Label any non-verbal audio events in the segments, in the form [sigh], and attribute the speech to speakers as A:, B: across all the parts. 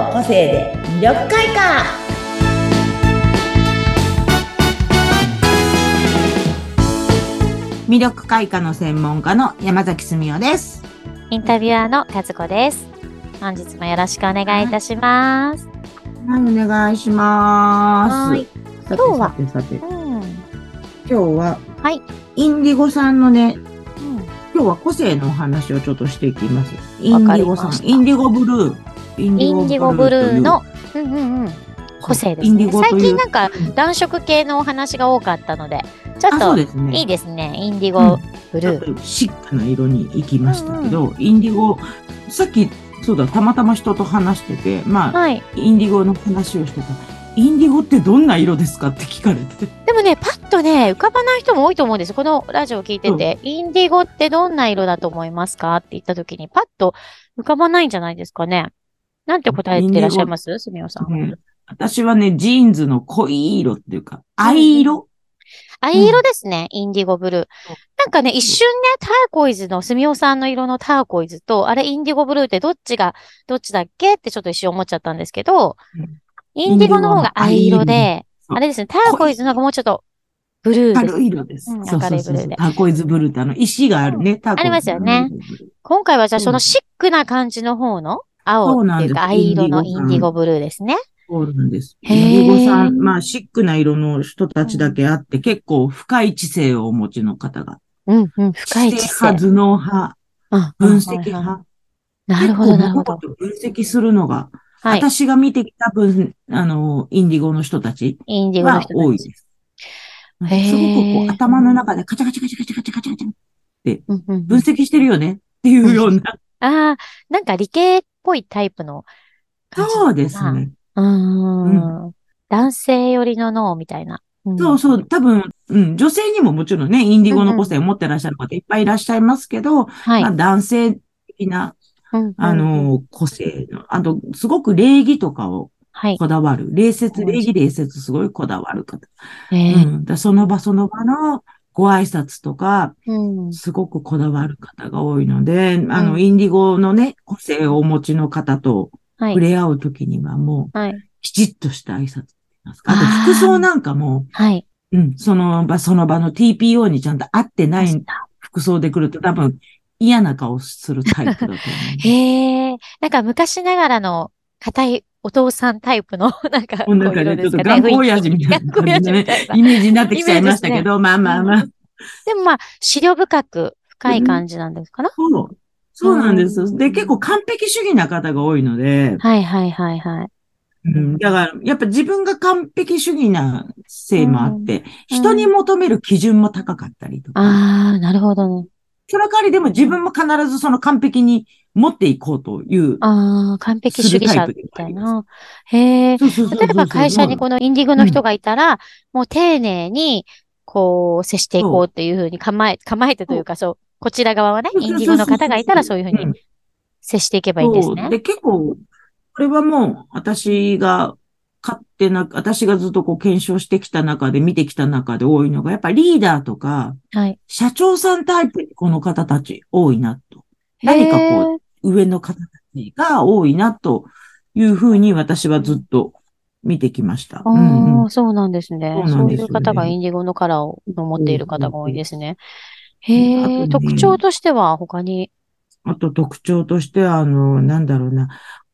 A: の個性で魅力開花魅力開花の専門家の山崎澄夫です。
B: インタビュアーの和子です。本日もよろしくお願いいたします。
A: はい、お願いします。
B: 今日はうん。
A: 今日は、
B: はい。
A: インディゴさんのね、
B: うん
A: 今日は個性のお話をちょっとしていきます。インディゴさんインディゴブルー。イン
B: ディゴブルーの、うんうんうん。個性ですね。最近なんか
A: うん
B: 暖色系のお話が多かったので、ちょ
A: あ、
B: っと。いいですね。インディゴブルー。
A: っとシックな色に行きましたけど、インディゴ、さっき、そうだ、たまたま人と話してて、まあ、
B: はい。
A: インディゴの話をしてた。インディゴってどんな色ですかって聞かれて。
B: でもね、パッとね、浮かばない人も多いと思うんですよ。このラジオを聞いてて、インディゴってどんな色だと思いますかって言った時に、パッと浮かばないんじゃないですかね。なんて答えてらっしゃいます？すみおさん。
A: ね私はね、ジーンズの濃い色っていうか、藍色、
B: 藍色ですね、インディゴブルー。なんかね、一瞬ね、ターコイズの、すみおさんの色のターコイズと、あれ、インディゴブルーってどっちが、どっちだっけってちょっと一瞬思っちゃったんですけど
A: うん、
B: インディゴの方が藍色で、
A: そう
B: あれですね、ターコイズの方がもうちょっと、ブルーです。
A: 軽い色です。
B: うん
A: そうそうそう
B: 明るいブルーで
A: ターコイズブルーってあの、石があるね、ターコイズ。
B: ありますよね。今回はじゃあそのシックな感じの方の青っていうか藍色のイ
A: インディゴ
B: ブルーですね。
A: そうなんです。インディゴさん、まあ、シックな色の人たちだけあって、結構深い知性をお持ちの方が。
B: うんうん、深い知性。
A: 派、頭脳派、
B: うん
A: 分析派。
B: なるほど、なるほど。
A: 分析するのが、
B: はい。
A: 私が見てきた分、あの、インディゴの人たち
B: インディゴの
A: は。多いです。すごくこう頭の中でカチャカチャカチャカチャカチャカチャカチャ
B: うんうんうん
A: 分析してるよねっていうような。
B: ああ、なんか理系っぽいタイプの感じ
A: そうです。ね。
B: うーん。男性寄りの脳みたいな。うん
A: そうそう、多分、うん、女性にももちろんね、インディゴの個性を持ってらっしゃる方いっぱいいらっしゃいますけど、
B: はい
A: まあ、。男性的な、あ、の、個性の、あと、すごく礼儀とかを
B: はい。
A: こだわる。礼節、
B: うん
A: 礼儀礼節すごいこだわる方。
B: えー
A: うん、だその場その場のご挨拶とか、
B: うん
A: すごくこだわる方が多いので、あの、
B: うん
A: インディゴのね、個性をお持ちの方と
B: はい。
A: 触れ合うときにはもう、
B: はい。
A: きちっとした挨拶ますか。あと服装なんかも、
B: はい。
A: うん、その場その場の TPO にちゃんと合ってない服装で来ると多分嫌な顔するタイプだと思う。[laughs]
B: へえ。なんか昔ながらの硬いお父さんタイプの、[laughs] なんか、
A: なんかね、ちょっと頑固親父みたいな感じでね [laughs] イメージになってきちゃいましたけど、まあまあ。まあ。
B: でもまあ、資料深く、深い感じなんですかな、
A: そう。そうなんです。
B: うん。
A: で、結構完璧主義な方が多いので、
B: はいはいはいはい。
A: うん、だから、やっぱ自分が完璧主義なせいもあって、
B: うん。
A: 人に求める基準も高かったりとか、
B: ああ、なるほどね。
A: その代わりでも自分も必ずその完璧に持っていこうという。
B: ああ、完璧主義者みたいな。へえ。例えば会社にこのインディゴの人がいたら、もう丁寧に、こう、接していこうっていうふうに構え、構えてというか、そう、こちら側はね、インディゴの方がいたらそういうふうに接していけばいいんですね。
A: で、結構、これはもう、私が、勝手な、私がずっとこう検証してきた中で、見てきた中で多いのが、やっぱりリーダーとか、
B: はい。
A: 社長さんタイプにこの方たち多いなと。何かこう、上の方たちが多いなというふうに私はずっと見てきました。
B: あ
A: うんうん
B: あ、そうなんですね。
A: そうなんですよね
B: そういう方がインディゴのカラーを持っている方が多いですね。
A: うん
B: へえ、
A: ね
B: 特徴としては他に？
A: あと特徴としては、あの、なんだろうな。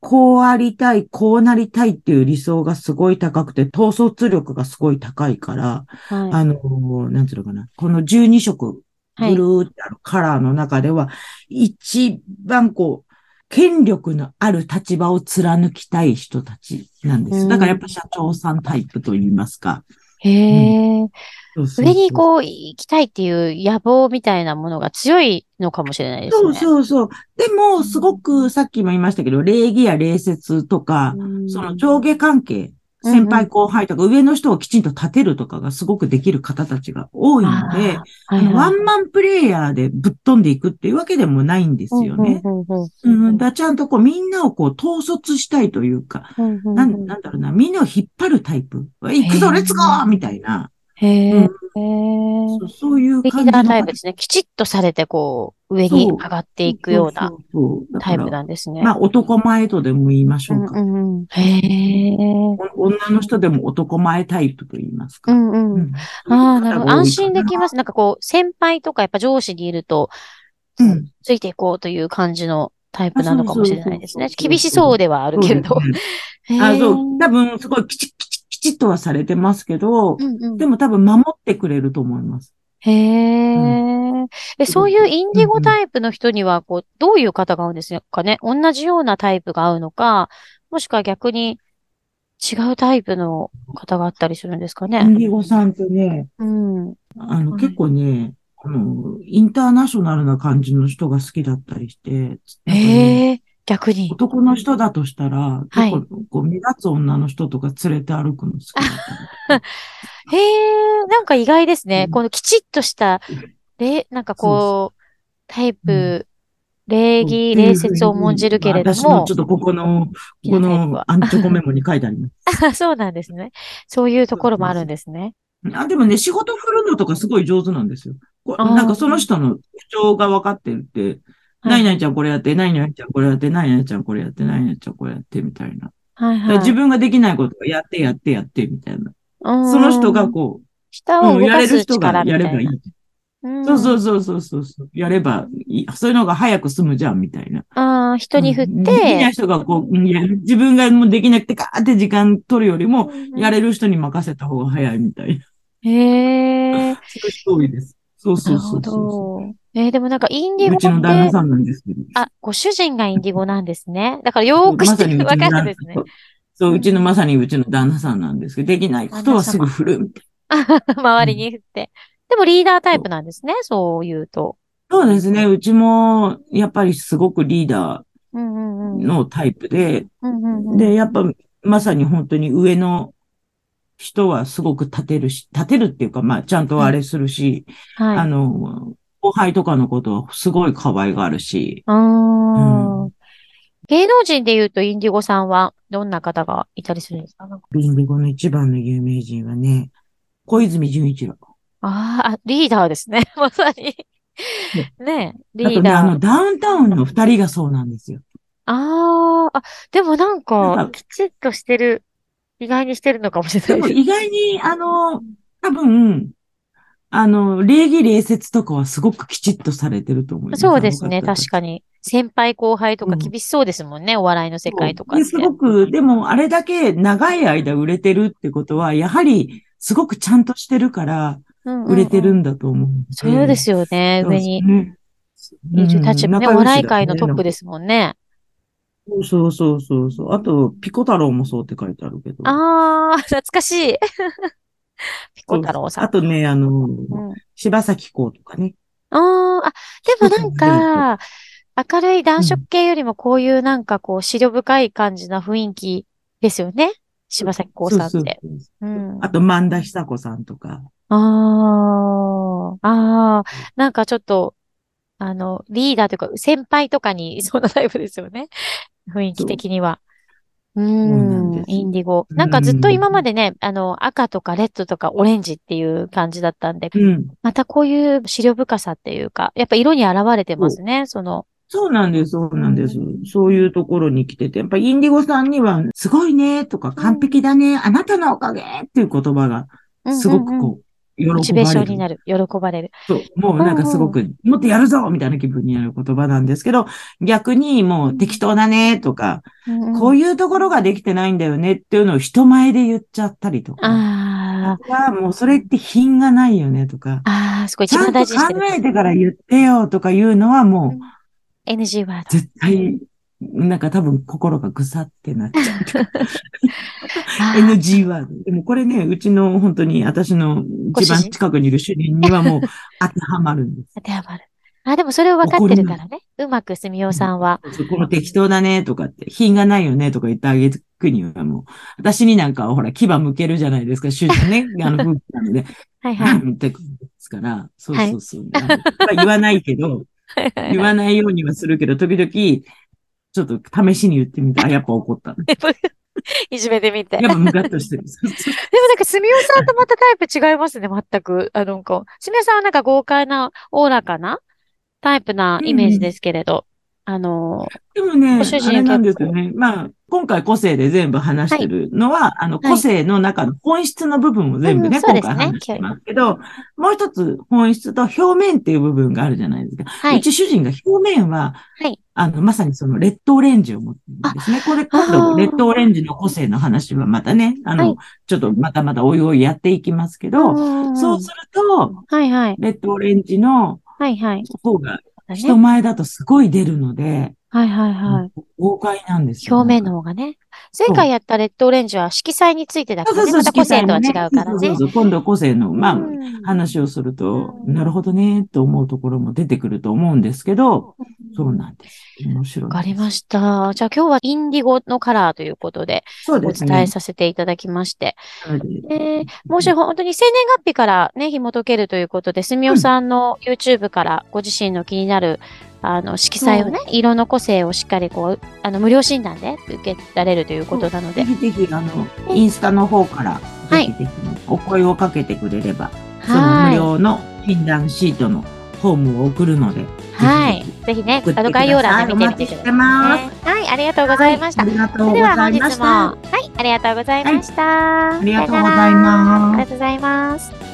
A: こうありたい、こうなりたいっていう理想がすごい高くて、統率力がすごい高いから、
B: はい。
A: あの、なんていうのかな。この12色、
B: はい
A: ブルーってあるカラーの中では、一番こう、権力のある立場を貫きたい人たちなんで
B: うん
A: す。だからやっぱ社長さんタイプと言いますか。
B: へえ。
A: そうそうそう
B: 上にこう行きたいっていう野望みたいなものが強いのかもしれないです
A: そう
B: ね。
A: そうそう。でも、すごくさっきも言いましたけど、礼儀や礼節とか、
B: うん
A: その上下関係、先輩後輩とか上の人をきちんと立てるとかがすごくできる方たちが多いので、
B: あ
A: あのワンマンプレイヤーでぶっ飛んでいくっていうわけでもないんですよね。
B: うん
A: だちゃんとこうみんなをこう統率したいというか、なんなんだろうな、みんなを引っ張るタイプ。行くぞ、レッツゴーみたいな。
B: へえ。
A: うそうそういう感じの
B: タイプですね。きちっとされて、こう、上に
A: そう
B: 上がっていくようなタイプなんですね。
A: まあ、男前とでも言いましょうか。
B: うんうんうん。へえ。
A: お女の人でも男前タイプと言いますか。
B: うんうん。
A: うん
B: ああ、なるほど。安心でき
A: ま
B: ます。なんかこう、先輩とかやっぱ上司にいると、
A: す。うん。
B: ついていこうという感じのタイプなのかもしれないですね。厳しそうではあるけれど。[laughs]
A: あ、そう。多分、すごいきちきちきちっとはされてますけど、
B: うんうん
A: でも多分守ってくれると思います。
B: へえ。え、そういうインディゴ
A: うんうん
B: タイプの人には、こう、どういう方が合うんですかね？同じようなタイプが合うのか、もしくは逆に違うタイプの方があったりするんですか
A: イン
B: ね
A: ディゴさんってね、
B: うん。
A: あの、
B: はい
A: 結構ね、あの、インターナショナルな感じの人が好きだったりして、ね
B: へえ、逆に。
A: 男の人だとしたら、
B: はい
A: こう目立つ女の人とか連れて歩くの好きだ。[laughs]
B: へえ、なんか意外ですね。
A: うん
B: このきちっとした、れ、なんかこう、タイプ、礼儀、礼節を重んじるけれども
A: 私のちょっ、とここの、このアンチョコメモに書いてあります。[laughs]
B: あそうなんですね。そういうところもあるんですね。
A: あ、でもね、仕事振るのとかすごい上手なんですよ。なんかその人の特徴が分かってるって、
B: はい
A: 何々ちゃんこれやって、何々ちゃんこれやって、何々ちゃんこれやって、何々ちゃんこれやって、みたいな。
B: はいはい。
A: 自分ができないことをやって、やって、やって、みたいな。
B: うん
A: その人がこ
B: 下
A: う、うんや
B: を動かす
A: れる人が
B: 力みたいな。
A: やればいい。
B: うん
A: そうそうそうそうそうそう。やればいい。そういうのが早く済むじゃん、みたいな。
B: ああ、人に振っ
A: うんできない
B: て、
A: 人がこう、自分がもうできなくてガーって時間取るよりも、やれる人に任せた方が早いみたいな。
B: へえ、[laughs]
A: そういう人多いです。そうそうそうそ
B: ど。えーでもなんかインディ
A: う。
B: ゴ
A: うちの旦那
B: って、
A: さんなんですけど。
B: あ、ご主人がインディゴなんですね。だからよーく知ってる、わかるんですね。
A: そう、うちのまさにうちの旦那さんなんですけど、できないことはすぐ振るみたい
B: 周りに振って。でもリーダータイプなんですね、そう言うと。
A: な。そうですね。うちも、やっぱりすごくリーダ。ーのタイプで、で、やっぱ、まさに本当に上の人はすごく立てるし、立てるっていうか、まあ、ちゃんとあれするし、
B: はい。
A: あの、後輩とかのことはすごい可愛がるし、
B: あー
A: うん
B: 芸能人で言うとインディゴさんはどんな方がいたりするんですか？なんか
A: ビンディゴの一番の有名人はね、小泉純一郎。
B: あーあ、リーダーですね。[laughs] まさに。ねえ、リーダー。
A: の、ダウンタウンの二人がそうなんですよ。
B: ああ、あ、でもなんか、
A: か
B: きちっとしてる、意外にしてるのかもしれないです。
A: 意外に、あの、多分、あの、礼儀礼節とかはすごくきちっとされてると思います。
B: そうですね、確かに。先輩後輩とか
A: うん
B: 厳しそうですもんね、お笑いの世界とかって。
A: で、すごく、でもあれだけ長い間売れてるってことは、やはりすごくちゃんとしてるから、
B: うんうんうん
A: 売れてるんだと思う。
B: そうですよね、上に
A: ね。
B: いる立場ね、
A: うん
B: お笑い界のトップですもんね。
A: そうそうそうそう。あと、ピコ太郎もそうって書いてあるけど。
B: ああ、懐かしい。[laughs] ピコ太郎さん。
A: あとね、あの、
B: うん
A: 柴咲コウとかね。
B: ああ、あ、でもなんか、明るい暖色系よりもこういうなんかこう、視力深い感じな雰囲気ですよね。柴咲コウさんって。
A: あと、萬田久子さんとか。
B: ああ、ああ、なんかちょっと、あの、リーダーというか、先輩とかにいそうなタイプですよね。雰囲気的には。う
A: なん
B: インディゴ。
A: うん
B: なんかずっと今までね、あの、赤とかレッドとかオレンジっていう感じだったんで、
A: うん。
B: またこういう視力深さっていうか、やっぱ色に現れてますね、その。
A: そうなんです、そうなんです
B: う。
A: そういうところに来てて、やっぱインディゴさんには、すごいね、とか、完璧だね、あなたのおかげっていう言葉が、すごくこう、喜
B: モチベーショ。ンになる。喜ばれる。
A: そう、もうなんかすごく、もっとやるぞみたいな気分になる言葉なんですけど、逆にもう適当だねとか、こう
B: いう
A: いうところができてないんだよねっていうのを人前で言っちゃったりとか。
B: あ
A: はもうそれって品がないよねとか。
B: あ、ああ、すごい
A: ちゃんと
B: 一番大事にして
A: 考
B: る。
A: えてから言ってよとかいうのはもう
B: NG ワード。
A: 絶対、なんか多分心がぐさってなっちゃう。[laughs] NG ワード。でもこれね、うちの本当に私の一番近くにいる主人にはもう [laughs] 当てはまるんです。
B: 当てはまる。あ、でもそれを分かってるからね。うまくすみおさんは。
A: そうこの適当だねとかって、品がないよねとか言ってあげるにはもう、私になんかはほら、牙向けるじゃないですか、主人ね、[laughs] あの、夫婦なので、
B: はいはい。
A: ってくるんですから、そうそうそう。あのまあ言わないけど、言わないようにはするけど、時々、ちょっと試しに言ってみた。あ、やっぱ怒った。[laughs] [laughs]
B: いじめてみて。
A: やっぱムカッとしてる。[laughs]
B: でもなんか、すみおさんとまたタイプ違いますね、全く。あの、こう、すみおさんはなんか豪快な、おおらかなタイプなイメージですけれど、あの、
A: でもね、
B: ご主人
A: あれなんですよね。まあ、今回個性で全部話してるのは、あの、個性の中の本質の部分を全部ね、
B: うんそうですね
A: 今回話してますけど、もう一つ本質と表面っていう部分があるじゃないですか。
B: はい。
A: うち主人が表面は、
B: はい。
A: あの、まさにその劣等レンジを持ってるんですね。これ、今
B: あー
A: 度、劣等レンジの個性の話はまたね、あの、
B: はい
A: ちょっとまたまたおいおいやっていきますけど、
B: ん
A: そうすると、
B: はいはい。
A: 劣等レンジの
B: はいはい。
A: 方が人前だとすごい出るので、
B: はいはいはい。
A: 豪快なんですよ。
B: 表面の方がね。前回やったレッドオレンジは色彩についてだからね。また個性とは違うからね
A: そうそう。そう今度個性の、まあ、
B: うん
A: 話をすると、
B: うん
A: なるほどね、と思うところも出てくると思うんですけど、そうなんです。面白い。
B: わかりました。じゃあ今日はインディゴのカラーということでお
A: そうですね。
B: 伝えさせていただきまして。
A: で
B: えーもし本当に生年月日からね、紐解けるということで、すみおさんの YouTube からご自身の気になる、あの、色彩をね、色の個性をしっかりこう、あの、無料診断で受けられるということなので
A: ぜ、ひぜひ、あの、インスタの方から、
B: はい
A: ぜひぜひお声をかけてくれれば、その
B: はい。
A: 無料の診断シートのフォームを送るので、
B: はい
A: ぜひ
B: ねあの概要欄で見てみてください、ね。はい、ありがとうございました。
A: ありがとうござい
B: 本日も、
A: ました。
B: はい、ありがとうございました。
A: ありがとうございます
B: ありがとうございます。